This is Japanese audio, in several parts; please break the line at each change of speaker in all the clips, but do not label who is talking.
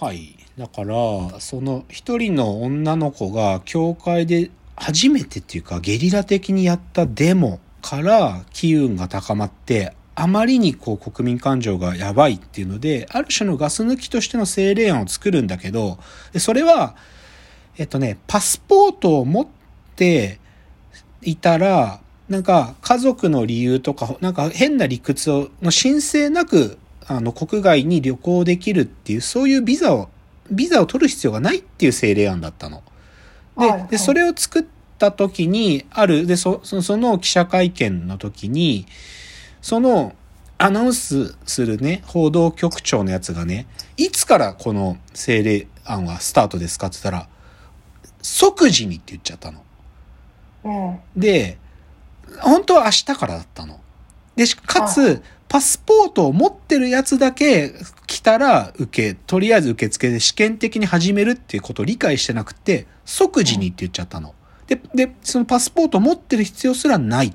はい。だから、その一人の女の子が教会で初めてっていうかゲリラ的にやったデモから機運が高まって、あまりにこう国民感情がやばいっていうので、ある種のガス抜きとしての政令案を作るんだけど、それは、えっとね、パスポートを持っていたら、なんか家族の理由とか、なんか変な理屈を、の申請なく、あの国外に旅行できるっていう、そういうビザを、ビザを取る必要がないっていう政令案だったの。で、
はいはい
で、それを作った時に、ある、で、そ、そその記者会見の時に、その、アナウンスするね、報道局長のやつがね、いつからこの政令案はスタートですかって言ったら、即時にって言っちゃったの。
うん。
で、本当は明日からだったの。で、しか
は
つ、パスポートを持ってるやつだけ来たら受け、とりあえず受付で試験的に始めるっていうことを理解してなくて、即時にって言っちゃったの。で、で、そのパスポートを持ってる必要すらない。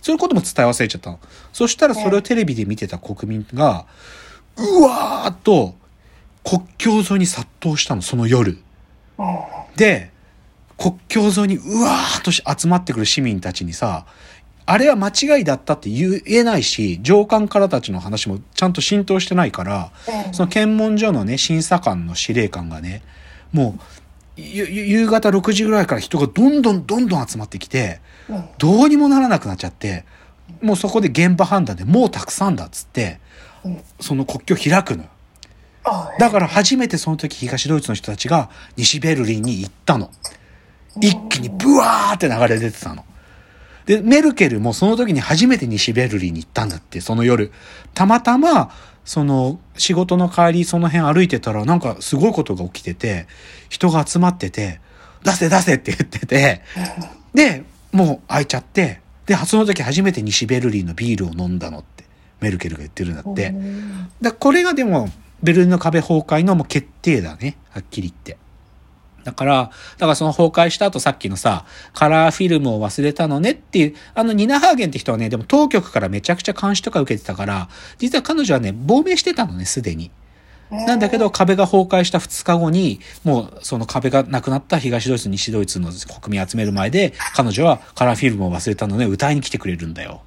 そういうことも伝え忘れちゃったの。そしたらそれをテレビで見てた国民が、うわーっと国境沿いに殺到したの、その夜。
うん。
で、国境沿いにうわーっとし集まってくる市民たちにさ、あれは間違いだったって言えないし、上官からたちの話もちゃんと浸透してないから、
うん
その検問所のね、審査官の司令官がね、もう、夕方6時ぐらいから人がどんどんどんどん集まってきて、
うん。
どうにもならなくなっちゃって、もうそこで現場判断でもうたくさんだっつって、
うん
その国境開くのだから初めてその時東ドイツの人たちが西ベルリンに行ったの。一気にブワーって流れ出てたの。で、メルケルもその時に初めて西ベルリンに行ったんだって、その夜。たまたま、その仕事の帰りその辺歩いてたらなんかすごいことが起きてて、人が集まってて、出せ出せって言ってて、で、もう開いちゃって、で、その時初めて西ベルリンのビールを飲んだのって、メルケルが言ってるんだって。
うん
だこれがでも、ベルリンの壁崩壊のもう決定だね。はっきり言って。だから、だからその崩壊した後さっきのさ、カラーフィルムを忘れたのねっていう、あのニナ・ハーゲンって人はね、でも当局からめちゃくちゃ監視とか受けてたから、実は彼女はね、亡命してたのね、すでに。なんだけど、壁が崩壊した2日後に、もうその壁がなくなった東ドイツ、西ドイツの国民集める前で、彼女はカラーフィルムを忘れたのね、歌いに来てくれるんだよ。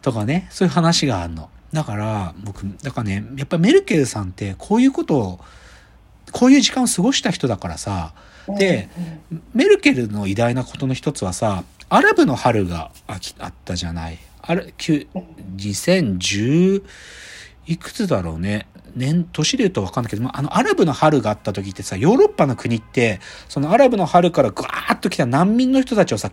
とかね、そういう話があるの。だから、僕、だからね、やっぱりメルケルさんってこういうことを、こういう時間を過ごした人だからさ、で、メルケルの偉大なことの一つはさ、アラブの春があったじゃない。あれ、きゅ2010、いくつだろうね。年、年で言うと分かんないけど、まああの、アラブの春があった時ってさ、ヨーロッパの国って、そのアラブの春からぐわーっと来た難民の人たちをさ、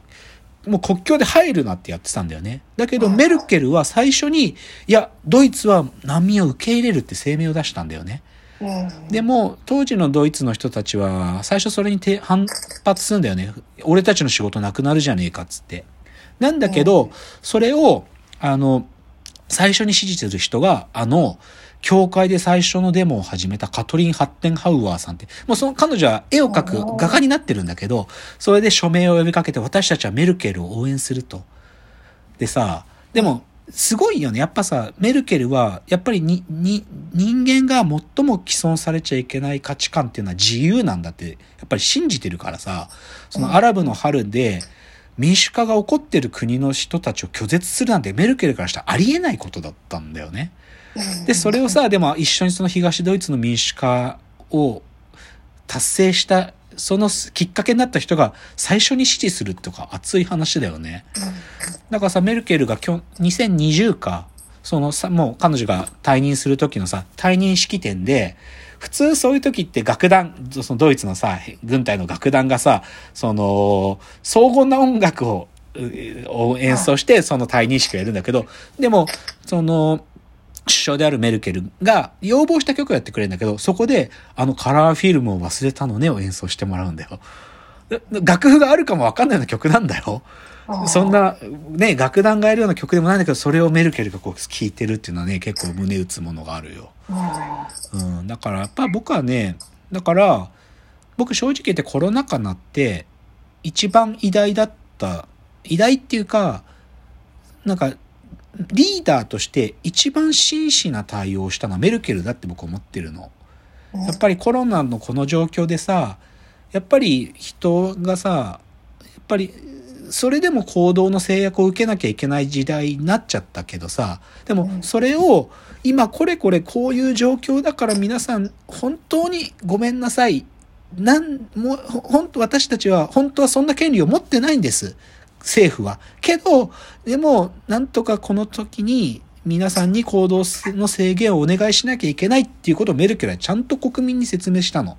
もう国境で入るなってやってたんだよね。だけど、メルケルは最初に、いや、ドイツは難民を受け入れるって声明を出したんだよね。
うん
でも、当時のドイツの人たちは、最初それにて反発するんだよね。俺たちの仕事なくなるじゃねえかっつって。なんだけど、それを、あの、最初に支持する人が、あの、教会で最初のデモを始めたカトリン・ハッテンハウアーさんって、もうその彼女は絵を描く画家になってるんだけど、それで署名を呼びかけて私たちはメルケルを応援すると。でさ、でも、すごいよね。やっぱさ、メルケルは、やっぱりに、に、人間が最も既存されちゃいけない価値観っていうのは自由なんだって、やっぱり信じてるからさ、そのアラブの春で、民主化が起こってる国の人たちを拒絶するなんてメルケルからしたらありえないことだったんだよね。で、それをさ、でも一緒にその東ドイツの民主化を達成した、そのきっかけになった人が最初に支持するとか熱い話だよね。だからさ、メルケルが今日、2020か、そのさ、もう彼女が退任する時のさ、退任式典で、普通そういう時って楽団、そのドイツのさ、軍隊の楽団がさ、その、荘厳な音楽を、を演奏して、その退任式をやるんだけど、でも、その、首相であるメルケルが要望した曲をやってくれるんだけど、そこで、あのカラーフィルムを忘れたのねを演奏してもらうんだよ。で楽譜があるかもわかんないような曲なんだよ。そんな、ね、楽団がやるような曲でもないんだけど、それをメルケルがこう聴いてるっていうのはね、結構胸打つものがあるよ。うん。だから、やっぱ僕はね、だから、僕正直言ってコロナ禍になって、一番偉大だった、偉大っていうか、なんか、リーダーとして一番真摯な対応をしたのはメルケルだって僕思ってるの。やっぱりコロナのこの状況でさ、やっぱり人がさ、やっぱりそれでも行動の制約を受けなきゃいけない時代になっちゃったけどさ、でもそれを今これこれこういう状況だから皆さん本当にごめんなさい。なんも、本当私たちは本当はそんな権利を持ってないんです。政府は。けど、でも、なんとかこの時に皆さんに行動の制限をお願いしなきゃいけないっていうことをメルケルはちゃんと国民に説明したの。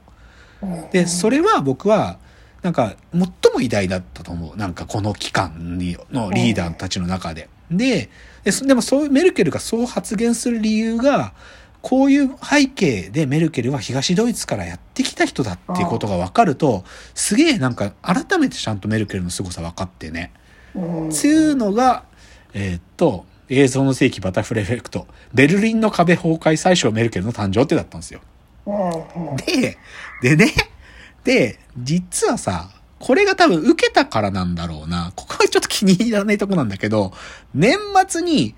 で、それは僕は、なんか、最も偉大だったと思う。なんか、この期間にのリーダーたちの中で。で、でもそう、メルケルがそう発言する理由が、こういう背景でメルケルは東ドイツからやってきた人だっていうことが分かると、すげえなんか改めてちゃんとメルケルの凄さ分かってね。つうのが、えー、っと、映像の世紀バタフライエフェクト、ベルリンの壁崩壊最初メルケルの誕生ってだったんですよ。で、でね、で、実はさ、これが多分受けたからなんだろうな。ここはちょっと気に入らないとこなんだけど、年末に、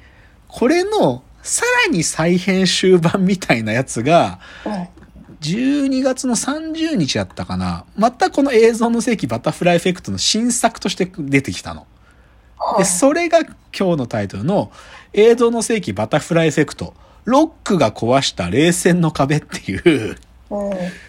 これのさらに再編集版みたいなやつが、12月の30日だったかな。またこの映像の世紀バタフライエフェクトの新作として出てきたの。で、それが今日のタイトルの映像の世紀バタフライエフェクト。ロックが壊した冷戦の壁っていう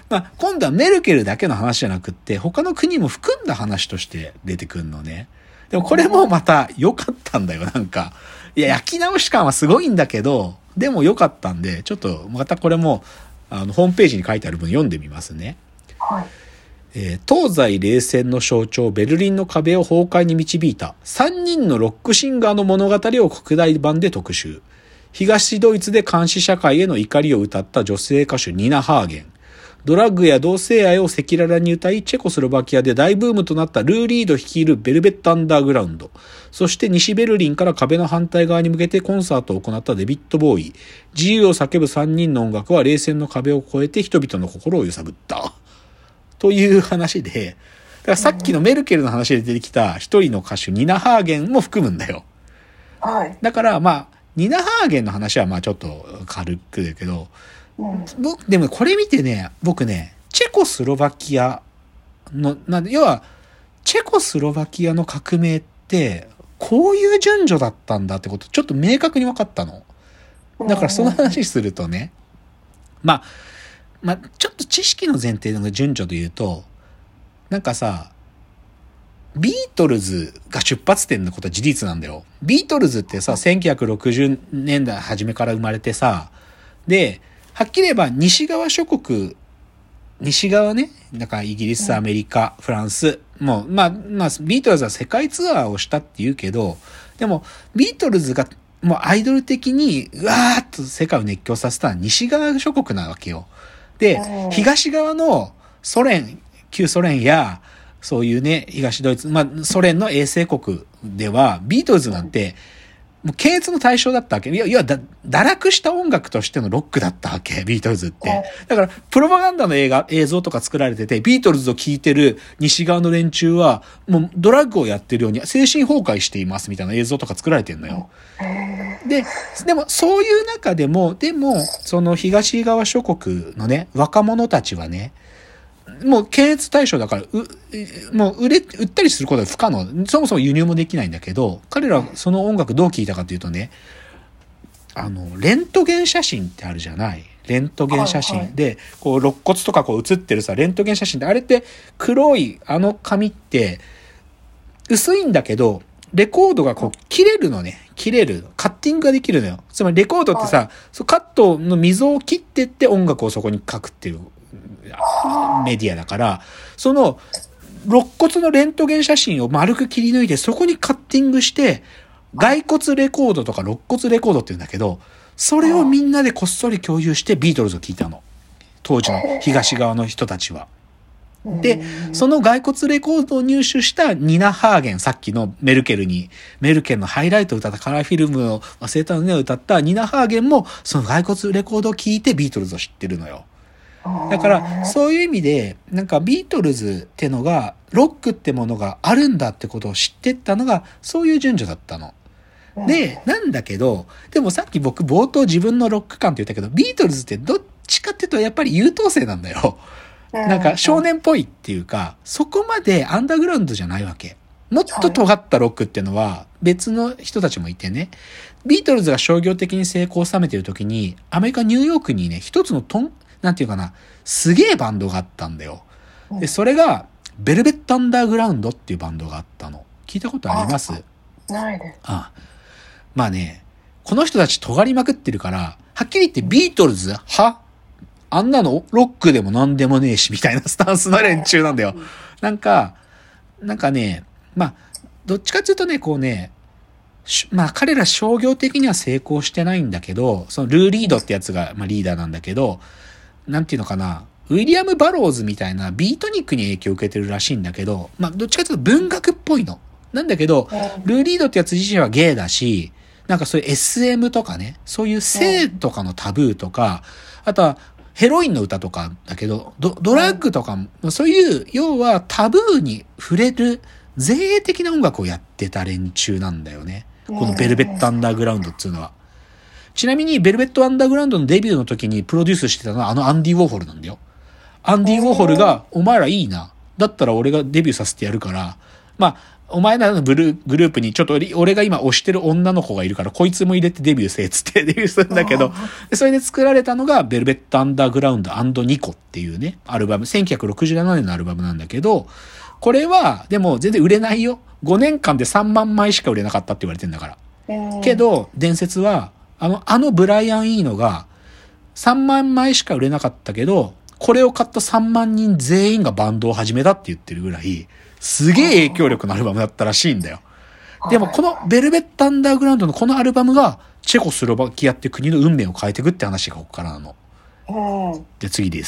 まあ、今度はメルケルだけの話じゃなくって、他の国も含んだ話として出てくるのね。でもこれもまた良かったんだよ、なんか。いや、焼き直し感はすごいんだけど、でも良かったんで、ちょっとまたこれも、あの、ホームページに書いてある文読んでみますね。
はい。
えー、東西冷戦の象徴、ベルリンの壁を崩壊に導いた3人のロックシンガーの物語を国大版で特集。東ドイツで監視社会への怒りを歌った女性歌手ニナ・ハーゲン。ドラッグや同性愛を赤裸々に歌い、チェコスロバキアで大ブームとなったルーリード率いるベルベットアンダーグラウンド。そして西ベルリンから壁の反対側に向けてコンサートを行ったデビッド・ボーイ。自由を叫ぶ3人の音楽は冷戦の壁を越えて人々の心を揺さぶった。という話で、だからさっきのメルケルの話で出てきた一人の歌手、ニナ・ハーゲンも含むんだよ。
はい。
だからまあ、ニナ・ハーゲンの話はまあちょっと軽くだけど、僕、でもこれ見てね、僕ね、チェコスロバキアの、なんで、要は、チェコスロバキアの革命って、こういう順序だったんだってこと、ちょっと明確に分かったの。だからその話するとね、まあ、まあ、ちょっと知識の前提の順序で言うと、なんかさ、ビートルズが出発点のことは事実なんだよ。ビートルズってさ、1960年代初めから生まれてさ、で、はっきり言えば西側諸国、西側ね、なんかイギリス、アメリカ、フランス、もう、まあ、まあ、ビートルズは世界ツアーをしたって言うけど、でも、ビートルズがもうアイドル的に、うわーっと世界を熱狂させたのは西側諸国なわけよ。で、東側のソ連、旧ソ連や、そういうね、東ドイツ、まあ、ソ連の衛星国では、ビートルズなんて、もう検閲の対象だったわけ。いや、いや、だ、堕落した音楽としてのロックだったわけ、ビートルズって。だから、プロパガンダの映画、映像とか作られてて、ビートルズを聴いてる西側の連中は、もうドラッグをやってるように精神崩壊していますみたいな映像とか作られてんのよ。で、でも、そういう中でも、でも、その東側諸国のね、若者たちはね、もう検閲対象だから、う、もう売れ、売ったりすることは不可能。そもそも輸入もできないんだけど、彼らはその音楽どう聴いたかというとね、あの、レントゲン写真ってあるじゃない？レントゲン写真、
はいはい
で、こう、肋骨とかこう写ってるさ、レントゲン写真って、あれって黒いあの紙って、薄いんだけど、レコードがこう切れるのね。切れる。カッティングができるのよ。つまりレコードってさ、カットの溝を切ってって音楽をそこに書くっていうメディアだから、その肋骨のレントゲン写真を丸く切り抜いてそこにカッティングして、骸骨レコードとか肋骨レコードって言うんだけど、それをみんなでこっそり共有してビートルズを聞いたの。当時の東側の人たちは。で、その骸骨レコードを入手したニナ・ハーゲン、さっきのメルケルに、メルケルのハイライトを歌ったカラーフィルムを忘れたのねを歌ったニナ・ハーゲンも、その骸骨レコードを聞いてビートルズを知ってるのよ。だから、そういう意味で、なんかビートルズってのが、ロックってものがあるんだってことを知ってったのが、そういう順序だったの。で、なんだけど、でもさっき僕冒頭自分のロック観って言ったけど、ビートルズってどっちかっていうとやっぱり優等生なんだよ。なんか少年っぽいっていうか、そこまでアンダーグラウンドじゃないわけ。もっと尖ったロックっていうのは別の人たちもいてね。ビートルズが商業的に成功を収めてる時に、アメリカニューヨークにね、一つのトン、なんていうかな、すげえバンドがあったんだよ。で、それが、ベルベットアンダーグラウンドっていうバンドがあったの。聞いたことあります？
ないです。
ああまあね、この人たち尖りまくってるから、はっきり言ってビートルズは？あんなのロックでも何でもねえし、みたいなスタンスの連中なんだよ。なんか、なんかね、まあ、どっちかっていうとね、こうね、しまあ彼ら商業的には成功してないんだけど、そのルー・リードってやつが、まあ、リーダーなんだけど、なんていうのかな、ウィリアム・バローズみたいなビートニックに影響を受けてるらしいんだけど、まあどっちかっていうと文学っぽいの。なんだけど、ルー・リードってやつ自身はゲイだし、なんかそういう SM とかね、そういう性とかのタブーとか、あとはヘロインの歌とかだけど、ドドラッグとかも、そういう、要はタブーに触れる前衛的な音楽をやってた連中なんだよね。このベルベットアンダーグラウンドっていうのは。ちなみに、ベルベットアンダーグラウンドのデビューの時にプロデュースしてたのはあのアンディ・ウォーホルなんだよ。アンディ・ウォーホルが、お前らいいな。だったら俺がデビューさせてやるから、まあ、お前らのブルーグループにちょっと俺俺が今推してる女の子がいるから、こいつも入れてデビューせえっつって デビューするんだけど、でそれで作られたのが、ベルベットアンダーグラウンドニコっていうね、アルバム、1967年のアルバムなんだけど、これは、でも全然売れないよ。5年間で3万枚しか売れなかったって言われてんだから。
うん
け、ど、伝説は、あの、あのブライアン・イーノが、3万枚しか売れなかったけど、これを買った3万人全員がバンドを始めたって言ってるぐらい、すげえ影響力のアルバムだったらしいんだよ。でもこのベルベットアンダーグラウンドのこのアルバムが、チェコスロバキアって国の運命を変えていくって話がここからなの。
うん。
で、次です。